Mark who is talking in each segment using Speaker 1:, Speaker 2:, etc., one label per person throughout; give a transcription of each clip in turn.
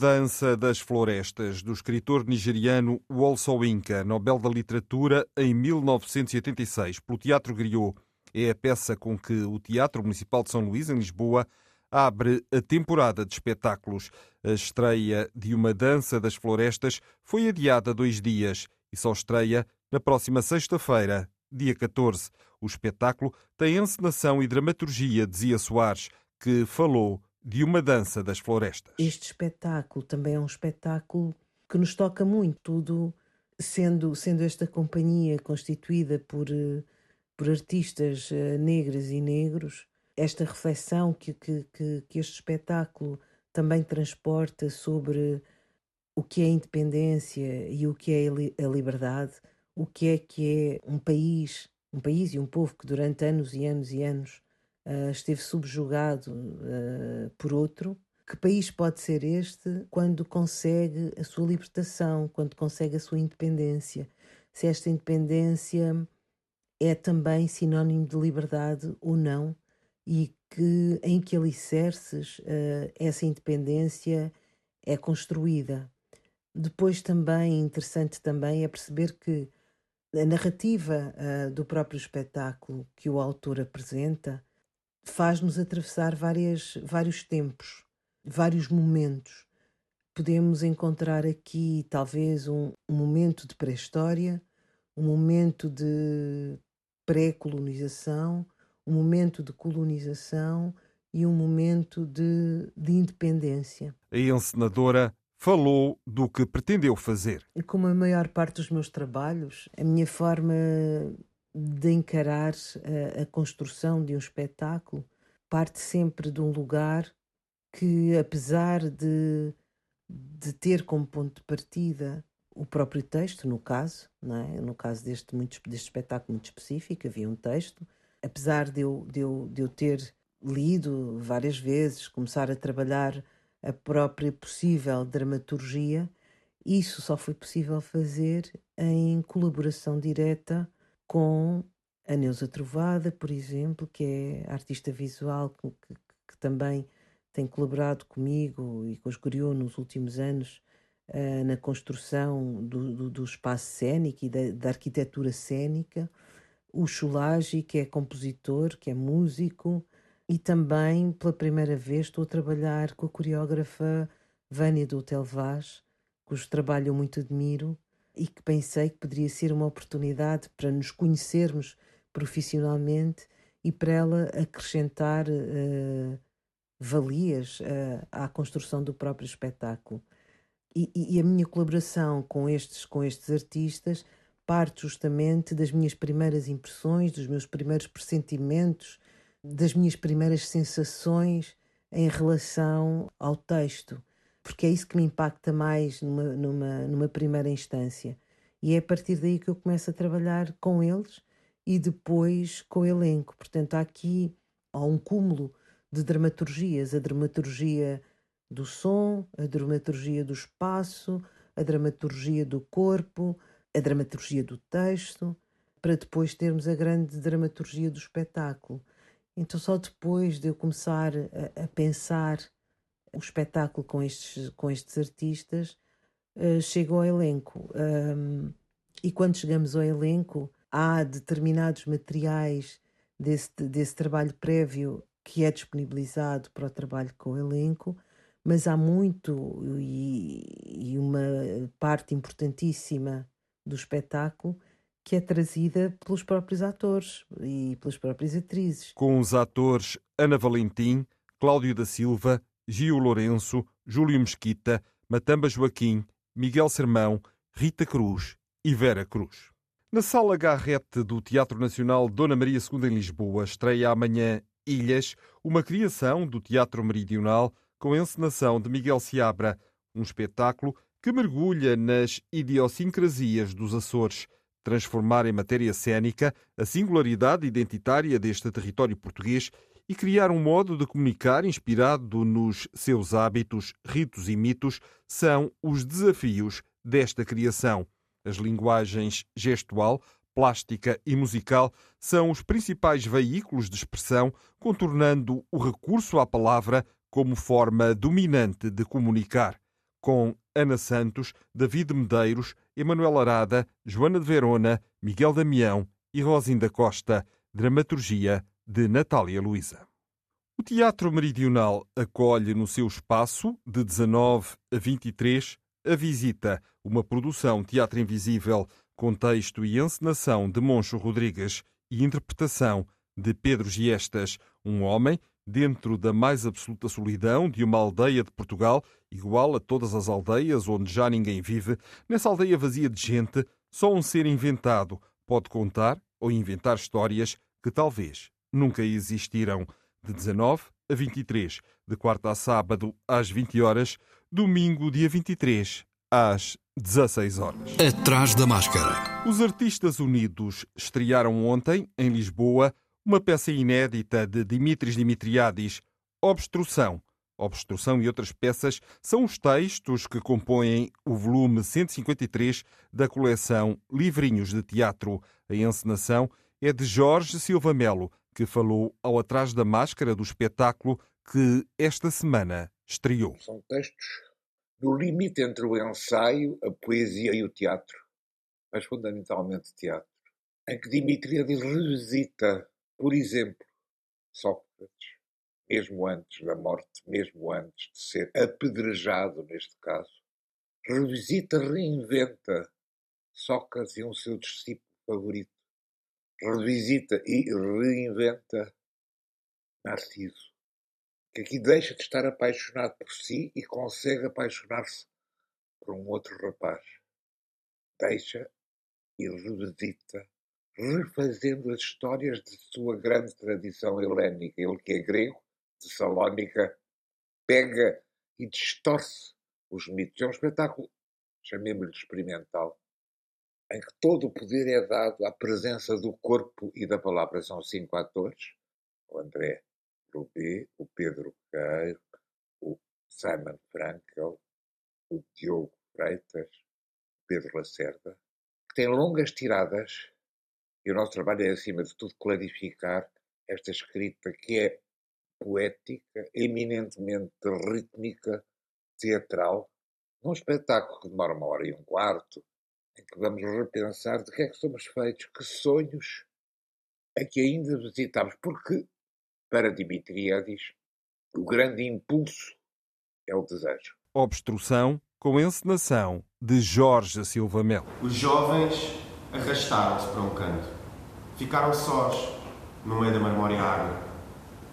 Speaker 1: Dança das Florestas, do escritor nigeriano Wol Inca, Nobel da Literatura em 1986, pelo Teatro Griot. É a peça com que o Teatro Municipal de São Luís, em Lisboa, abre a temporada de espetáculos. A estreia de Uma Dança das Florestas foi adiada dois dias e só estreia na próxima sexta-feira, dia 14. O espetáculo tem encenação e dramaturgia de Zia Soares, que falou de uma dança das florestas.
Speaker 2: Este espetáculo também é um espetáculo que nos toca muito, tudo sendo, sendo esta companhia constituída por, eh, por artistas eh, negras e negros, esta reflexão que, que, que, este espetáculo também transporta sobre o que é independência e o que é a liberdade, o que é que é um país, um país e um povo que durante anos e anos e anos uh, esteve subjugado uh, por outro. Que país pode ser este quando consegue a sua libertação, quando consegue a sua independência? Se esta independência é também sinónimo de liberdade ou não, e que em que alicerces uh, essa independência é construída. Depois também interessante também é perceber que a narrativa uh, do próprio espetáculo que o autor apresenta faz-nos atravessar várias, vários tempos, vários momentos. Podemos encontrar aqui talvez um, um momento de pré-história, um momento de pré-colonização, um momento de colonização e um momento de, de independência.
Speaker 1: A encenadora falou do que pretendeu fazer.
Speaker 2: Como a maior parte dos meus trabalhos, a minha forma de encarar a, a, construção de um espetáculo parte sempre de um lugar que, apesar de, de ter como ponto de partida o próprio texto, no caso, não é? no caso deste, muito, deste espetáculo muito específico, havia um texto, apesar de eu, de, eu, de eu ter lido várias vezes, começar a trabalhar a própria possível dramaturgia, isso só foi possível fazer em colaboração direta com a Neuza Trovada, por exemplo, que é artista visual que, que, que também tem colaborado comigo e com os Griot nos últimos anos uh, na construção do, do, do, espaço cênico e da, da arquitetura cênica. O Chulagi, que é compositor, que é músico, e também, pela primeira vez, estou a trabalhar com a coreógrafa Vânia do Hotel Vaz, cujo trabalho eu muito admiro e que pensei que poderia ser uma oportunidade para nos conhecermos profissionalmente e para ela acrescentar uh, valias uh, à construção do próprio espetáculo. E, e, a minha colaboração com estes, com estes artistas parte justamente das minhas primeiras impressões, dos meus primeiros pressentimentos, das minhas primeiras sensações em relação ao texto porque é isso que me impacta mais numa, numa, numa primeira instância. E é a partir daí que eu começo a trabalhar com eles e depois com o elenco. Portanto, há aqui há um cúmulo de dramaturgias: a dramaturgia do som, a dramaturgia do espaço, a dramaturgia do corpo, a dramaturgia do texto, para depois termos a grande dramaturgia do espetáculo. Então, só depois de eu começar a, a pensar o espetáculo com estes, com estes artistas uh, chega ao elenco. Um, e quando chegamos ao elenco, há determinados materiais desse, desse trabalho prévio que é disponibilizado para o trabalho com o elenco, mas há muito e, e uma parte importantíssima do espetáculo que é trazida pelos próprios atores e pelas próprias atrizes.
Speaker 1: Com os atores Ana Valentim, Cláudio da Silva Gio Lourenço, Júlio Mesquita, Matamba Joaquim, Miguel Sermão, Rita Cruz e Vera Cruz. Na Sala Garrete do Teatro Nacional Dona Maria II em Lisboa, estreia amanhã Ilhas, uma criação do Teatro Meridional com encenação de Miguel Seabra, um espetáculo que mergulha nas idiosincrasias dos Açores, transformar em matéria cênica a singularidade identitária deste território português e criar um modo de comunicar inspirado nos seus hábitos, ritos e mitos são os desafios desta criação. As linguagens gestual, plástica e musical são os principais veículos de expressão, contornando o recurso à palavra como forma dominante de comunicar. Com Ana Santos, David Medeiros, Emanuel Arada, Joana de Verona, Miguel Damião e Rosinda Costa. Dramaturgia de Natália Luísa. O Teatro Meridional acolhe no seu espaço, de 19 a 23, a Visita, uma produção Teatro Invisível, com texto e encenação de Moncho Rodrigues e interpretação de Pedro Giestas, um homem dentro da mais absoluta solidão de uma aldeia de Portugal, igual a todas as aldeias onde já ninguém vive, nessa aldeia vazia de gente, só um ser inventado pode contar ou inventar histórias que talvez nunca existiram. De 19 a 23, de quarta a sábado às 20 horas, domingo, dia 23, às 16 horas.
Speaker 3: Atrás da máscara.
Speaker 1: Os Artistas Unidos estrearam ontem, em Lisboa, uma peça inédita de Dimitris Dimitriadis, Obstrução. Obstrução e outras peças são os textos que compõem o volume 153 da coleção Livrinhos de Teatro. A encenação é de Jorge Silva Melo, que falou ao Atrás da Máscara do espetáculo que esta semana estreou.
Speaker 4: São textos no limite entre o ensaio, a poesia e o teatro, mas fundamentalmente teatro, em que Dimitriades revisita, por exemplo, Sócrates, mesmo antes da morte, mesmo antes de ser apedrejado, neste caso, revisita, reinventa Sócrates e um seu discípulo favorito, revisita e reinventa Narciso que aqui deixa de estar apaixonado por si e consegue apaixonar-se por um outro rapaz. Deixa e revisita, refazendo as histórias de sua grande tradição helénica. Ele que é grego, de Salónica, pega e distorce os mitos. É um espetáculo, chamemos-lhe experimental, em que todo o poder é dado à presença do corpo e da palavra. São cinco atores, o André B, o Pedro Queiro, o Simon Frankel, o Diogo Freitas, Pedro Lacerda, que têm longas tiradas e o nosso trabalho é, acima de tudo, clarificar esta escrita que é poética, eminentemente rítmica, teatral, num espetáculo que demora uma hora e um quarto, em que vamos repensar de que é que somos feitos, que sonhos é que ainda visitamos, porque para Dimitriades, o grande impulso é o desejo.
Speaker 1: Obstrução com encenação de Jorge Silva Melo.
Speaker 5: Os jovens arrastaram-se para um canto. Ficaram sós, no meio da marmórea água.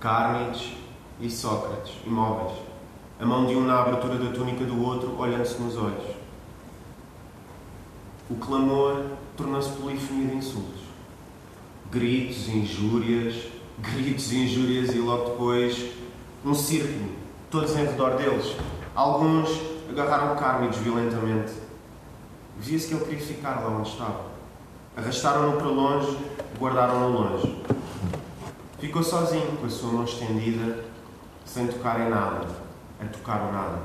Speaker 5: Cármides e Sócrates, imóveis. A mão de um na abertura da túnica do outro, olhando-se nos olhos. O clamor tornou-se polifonia de insultos. Gritos, injúrias, gritos injúrias e logo depois um círculo, todos em redor deles. Alguns agarraram Cármidos violentamente. Via-se que ele queria ficar lá onde estava. Arrastaram-no para longe, guardaram-no longe. Ficou sozinho, com a sua mão estendida, sem tocar em nada, a tocar nada.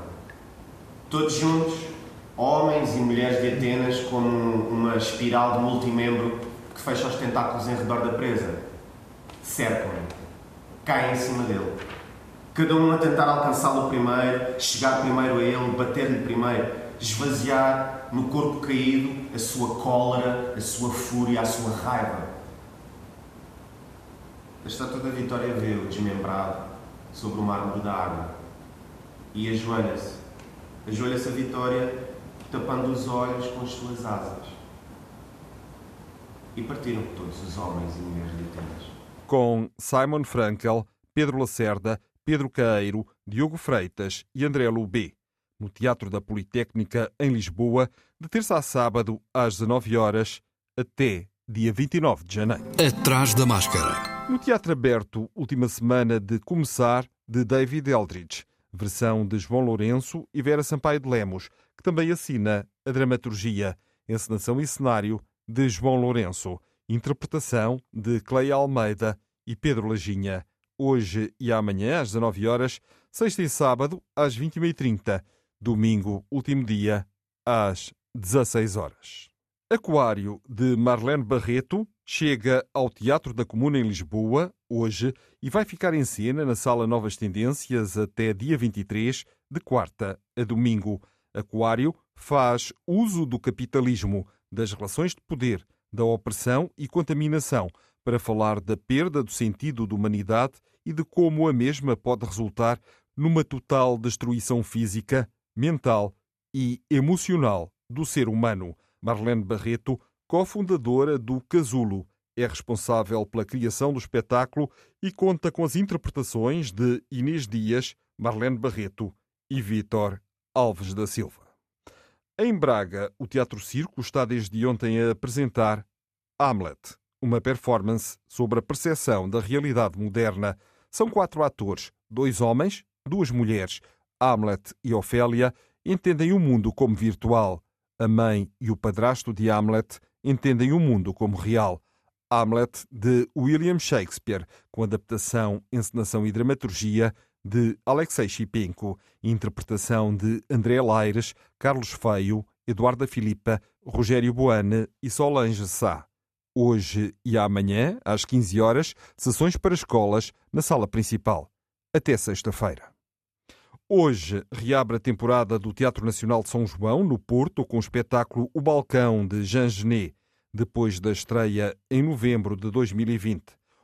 Speaker 5: Todos juntos, mulheres Atenas, como uma espiral de multimembro que fecha os tentáculos em redor da presa cercam-no, caem em cima dele. Cada um a tentar alcançá-lo primeiro, chegar primeiro a ele, bater-lhe primeiro, esvaziar no corpo caído a sua cólera, a sua fúria, a sua raiva. A estátua da Vitória vê-o desmembrado sobre o mármore da água e ajoelha-se. Ajoelha-se a Vitória, tapando os olhos com as suas asas. E partiram todos os homens e mulheres de Atenas
Speaker 1: com Simon Frankel, Pedro Lacerda, Pedro Caeiro, Diogo Freitas e André Lubê, no Teatro da Politécnica, em Lisboa, de terça a sábado, às 19 horas, até dia 29 de janeiro.
Speaker 3: Atrás da máscara.
Speaker 1: No Teatro Aberto, última semana de Começar, de David Eldridge, versão de João Lourenço e Vera Sampaio de Lemos, que também assina a dramaturgia, encenação e cenário de João Lourenço, interpretação de Cleia Almeida e Pedro Lajinha. Hoje e amanhã, às 19 horas, sexta e sábado, às 21h30, domingo, último dia, às 16 horas. Aquário, de Marlene Barreto, chega ao Teatro da Comuna em Lisboa, hoje, e vai ficar em cena na Sala Novas Tendências até dia 23, de quarta a domingo. Aquário faz uso do capitalismo, das relações de poder, da opressão e contaminação, para falar da perda do sentido da humanidade e de como a mesma pode resultar numa total destruição física, mental e emocional do ser humano. Marlene Barreto, cofundadora do Casulo, é responsável pela criação do espetáculo e conta com as interpretações de Inês Dias, Marlene Barreto e Vítor Alves da Silva. Em Braga, o Teatro Circo está desde ontem a apresentar Hamlet, uma performance sobre a percepção da realidade moderna. São quatro atores, dois homens, duas mulheres. Hamlet e Ofélia entendem o mundo como virtual. A mãe e o padrasto de Hamlet entendem o mundo como real. Hamlet, de William Shakespeare, com adaptação, encenação e dramaturgia de Alexei Shipenko, interpretação de André Laires, Carlos Feio, Eduarda Filipa, Rogério Boane e Solange Sá. Hoje e amanhã, às 15 horas, sessões para escolas na sala principal. Até sexta-feira. Hoje reabre a temporada do Teatro Nacional de São João, no Porto, com o espetáculo O Balcão de Jean Genet, depois da estreia em novembro de 2020.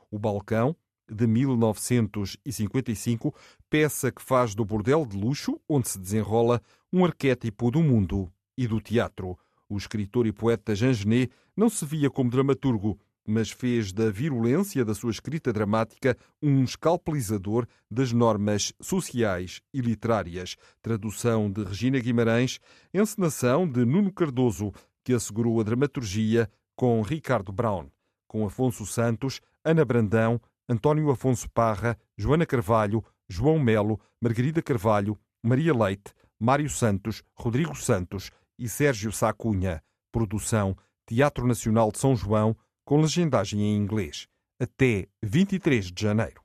Speaker 1: O Balcão, de 1955, peça que faz do bordel de luxo, onde se desenrola um arquétipo do mundo e do teatro. O escritor e poeta Jean Genet não se via como dramaturgo, mas fez da virulência da sua escrita dramática um escalpelizador das normas sociais e literárias. Tradução de Regina Guimarães, encenação de Nuno Cardoso, que assegurou a dramaturgia com Ricardo Brown, com Afonso Santos, Ana Brandão, António Afonso Parra, Joana Carvalho, João Melo, Margarida Carvalho, Maria Leite, Mário Santos, Rodrigo Santos e Sérgio Sacunha. Produção Teatro Nacional de São João, com legendagem em inglês, até 23 de janeiro.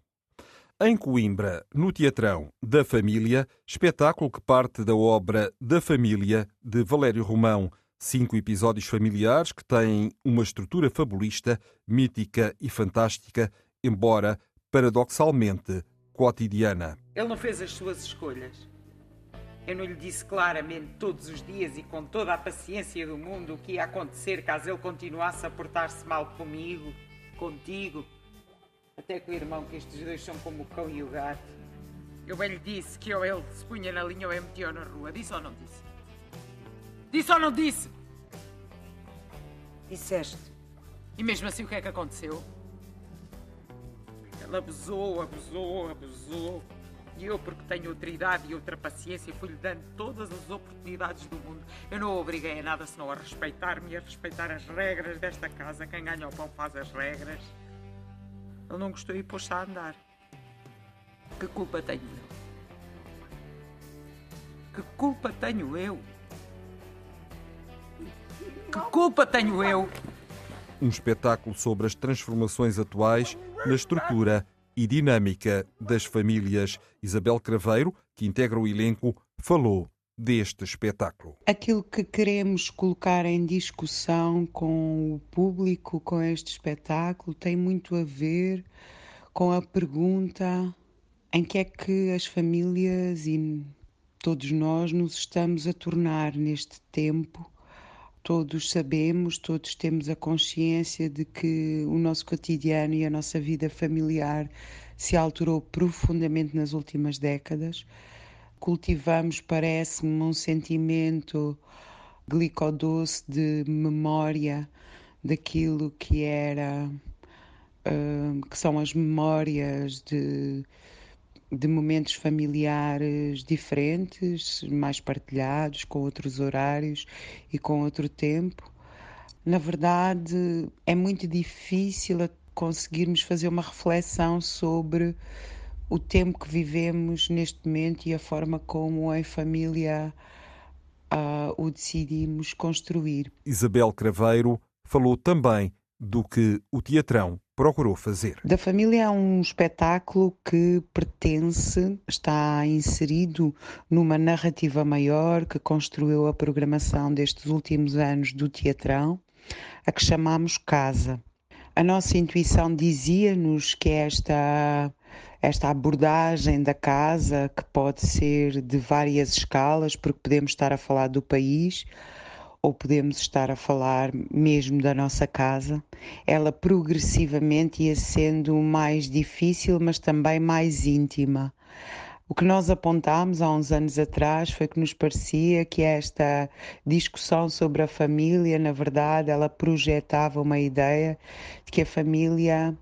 Speaker 1: Em Coimbra, no Teatrão da Família, espetáculo que parte da obra Da Família, de Valério Romão. Cinco episódios familiares que têm uma estrutura fabulista, mítica e fantástica, embora paradoxalmente cotidiana.
Speaker 6: Ele não fez as suas escolhas. Eu não lhe disse claramente todos os dias e com toda a paciência do mundo o que ia acontecer caso ele continuasse a portar-se mal comigo, contigo, até com o irmão, que estes dois são como o cão e o gato. Eu bem lhe disse que ou ele se punha na linha ou eu metia na rua. Disse ou não disse? Disse ou não disse?
Speaker 7: Disseste.
Speaker 6: E mesmo assim o que é que aconteceu? Ele abusou, abusou, abusou. Eu, porque tenho outra idade e outra paciência, fui-lhe dando todas as oportunidades do mundo. Eu não obriguei a nada senão a respeitar-me e a respeitar as regras desta casa. Quem ganha o pão faz as regras. Ele não gostou e pôs-se a andar. Que culpa tenho eu? Que culpa tenho eu? Que culpa tenho eu?
Speaker 1: Um espetáculo sobre as transformações atuais na estrutura e dinâmica das famílias. Isabel Craveiro, que integra o elenco, falou deste espetáculo.
Speaker 7: Aquilo que queremos colocar em discussão com o público com este espetáculo tem muito a ver com a pergunta em que é que as famílias e todos nós nos estamos a tornar neste tempo. Todos sabemos, todos temos a consciência de que o nosso cotidiano e a nossa vida familiar se alterou profundamente nas últimas décadas. Cultivamos, parece-me, um sentimento glicodoce de memória daquilo que era, uh, que são as memórias de de momentos familiares diferentes, mais partilhados, com outros horários e com outro tempo. Na verdade, é muito difícil conseguirmos fazer uma reflexão sobre o tempo que vivemos neste momento e a forma como em família uh, o decidimos construir.
Speaker 1: Isabel Craveiro falou também do que o Teatrão procurou fazer.
Speaker 7: Da Família é um espetáculo que pertence, está inserido numa narrativa maior que construiu a programação destes últimos anos do Teatrão, a que chamamos Casa. A nossa intuição dizia-nos que esta esta abordagem da casa, que pode ser de várias escalas, porque podemos estar a falar do país, ou podemos estar a falar mesmo da nossa casa, ela progressivamente ia sendo mais difícil, mas também mais íntima. O que nós apontámos há uns anos atrás foi que nos parecia que esta discussão sobre a família, na verdade, ela projetava uma ideia de que a família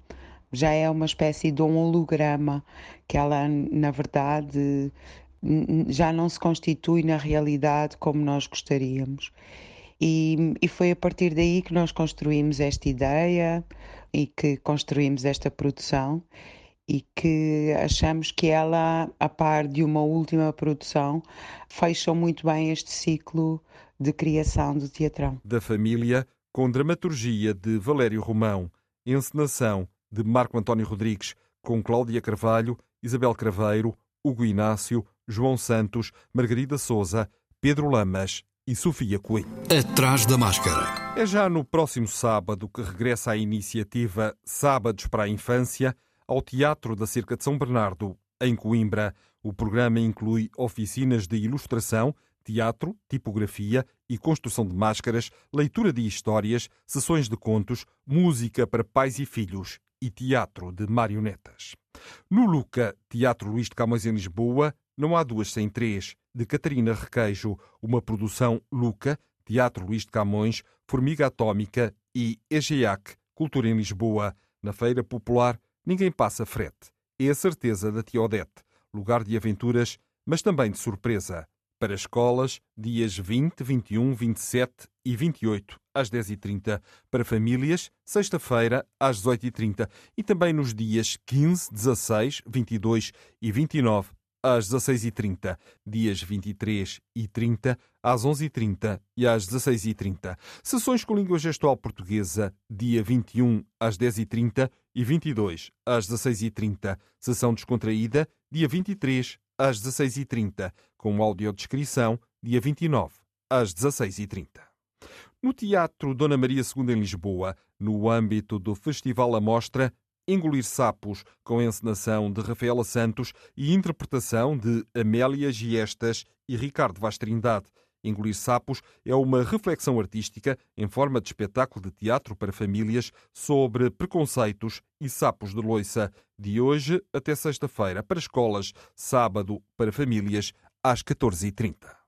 Speaker 7: já é uma espécie de um holograma, que ela, na verdade, já não se constitui na realidade como nós gostaríamos. E, e foi a partir daí que nós construímos esta ideia e que construímos esta produção e que achamos que ela, a par de uma última produção, fecham muito bem este ciclo de criação do teatrão.
Speaker 1: Da família, com dramaturgia de Valério Romão, encenação de Marco António Rodrigues, com Cláudia Carvalho, Isabel Craveiro, Hugo Inácio, João Santos, Margarida Souza, Pedro Lamas e Sofia Coelho.
Speaker 3: Atrás da máscara.
Speaker 1: É já no próximo sábado que regressa a iniciativa Sábados para a Infância ao Teatro da Cerca de São Bernardo, em Coimbra. O programa inclui oficinas de ilustração, teatro, tipografia e construção de máscaras, leitura de histórias, sessões de contos, música para pais e filhos e teatro de marionetas. No Luca, Teatro Luís de Camões em Lisboa, não há duas sem três de Catarina Requeijo, uma produção Luca, Teatro Luís de Camões, Formiga Atómica e EGEAC, Cultura em Lisboa. Na Feira Popular, ninguém passa frete. É a certeza da Tia Odete, lugar de aventuras, mas também de surpresa. Para escolas, dias 20, 21, 27 e 28, às 10h30. Para famílias, sexta-feira, às 18h30. E também nos dias 15, 16, 22 e 29, às 16h30, dias 23 e 30, às 11h30 e às 16h30. Sessões com língua gestual portuguesa, dia 21 às 10h30 e 22 às 16h30. Sessão descontraída, dia 23 às 16h30, com audiodescrição, dia 29 às 16h30. No Teatro Dona Maria II em Lisboa, no âmbito do Festival A Mostra, Engolir Sapos, com encenação de Rafaela Santos e interpretação de Amélia Giestas e Ricardo Vaz Trindade. Engolir Sapos é uma reflexão artística em forma de espetáculo de teatro para famílias sobre preconceitos e sapos de loiça, de hoje até sexta-feira, para escolas, sábado para famílias, às 14h30.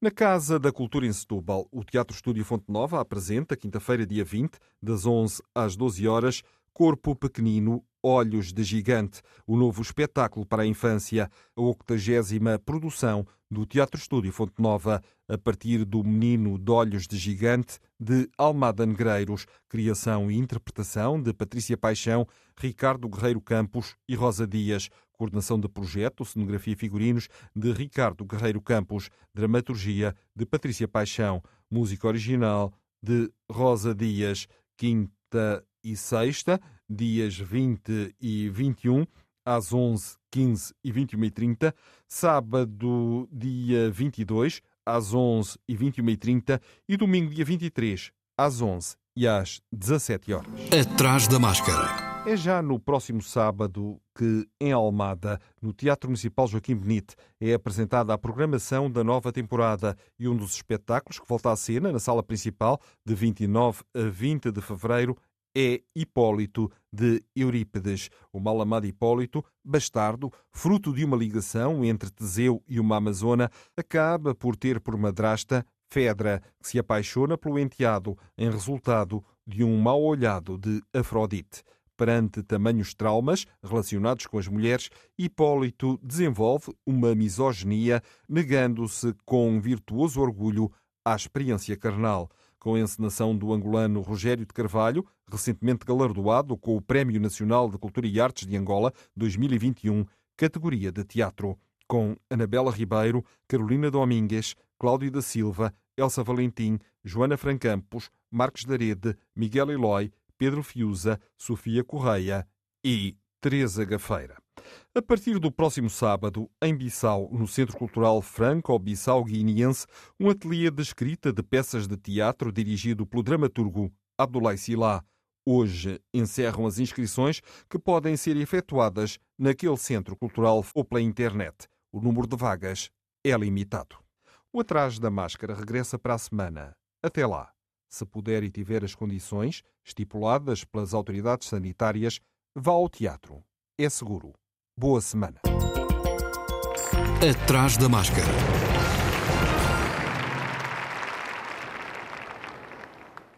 Speaker 1: Na Casa da Cultura em Setúbal, o Teatro Estúdio Fonte Nova apresenta, quinta-feira, dia 20, das 11 às 12 horas, Corpo Pequenino, Olhos de Gigante, o novo espetáculo para a infância, a 80 produção do Teatro Estúdio Fonte Nova, a partir do Menino de Olhos de Gigante, de Almada Negreiros, criação e interpretação de Patrícia Paixão, Ricardo Guerreiro Campos e Rosa Dias, coordenação de projeto, cenografia e figurinos de Ricardo Guerreiro Campos, dramaturgia de Patrícia Paixão, música original de Rosa Dias, quinta e sexta, dias 20 e 21, às 11, 15 e 21 e 30. Sábado, dia 22, às 11 e 21 e 30. E domingo, dia 23, às 11 e às 17 horas.
Speaker 3: Atrás da máscara.
Speaker 1: É já no próximo sábado que, em Almada, no Teatro Municipal Joaquim Benite, é apresentada a programação da nova temporada e um dos espetáculos que volta à cena na sala principal, de 29 a 20 de fevereiro, é Hipólito de Eurípides. O mal-amado Hipólito, bastardo, fruto de uma ligação entre Teseu e uma amazona, acaba por ter por madrasta Fedra, que se apaixona pelo enteado em resultado de um mal olhado de Afrodite. Perante tamanhos traumas relacionados com as mulheres, Hipólito desenvolve uma misoginia, negando-se com virtuoso orgulho à experiência carnal com a encenação do angolano Rogério de Carvalho, recentemente galardoado com o Prémio Nacional de Cultura e Artes de Angola 2021, categoria de teatro, com Anabela Ribeiro, Carolina Domingues, Cláudio da Silva, Elsa Valentim, Joana Francampos, Marcos Darede, Miguel Eloy, Pedro Fiuza, Sofia Correia e Teresa Gafeira. A partir do próximo sábado, em Bissau, no Centro Cultural Franco-Bissau-Guineense, um ateliê de escrita de peças de teatro dirigido pelo dramaturgo Abdoulaye Silá. Hoje encerram as inscrições que podem ser efetuadas naquele centro cultural ou pela internet. O número de vagas é limitado. O Atrás da Máscara regressa para a semana. Até lá. Se puder e tiver as condições estipuladas pelas autoridades sanitárias, vá ao teatro. É seguro. Boa semana.
Speaker 3: Atrás da Máscara.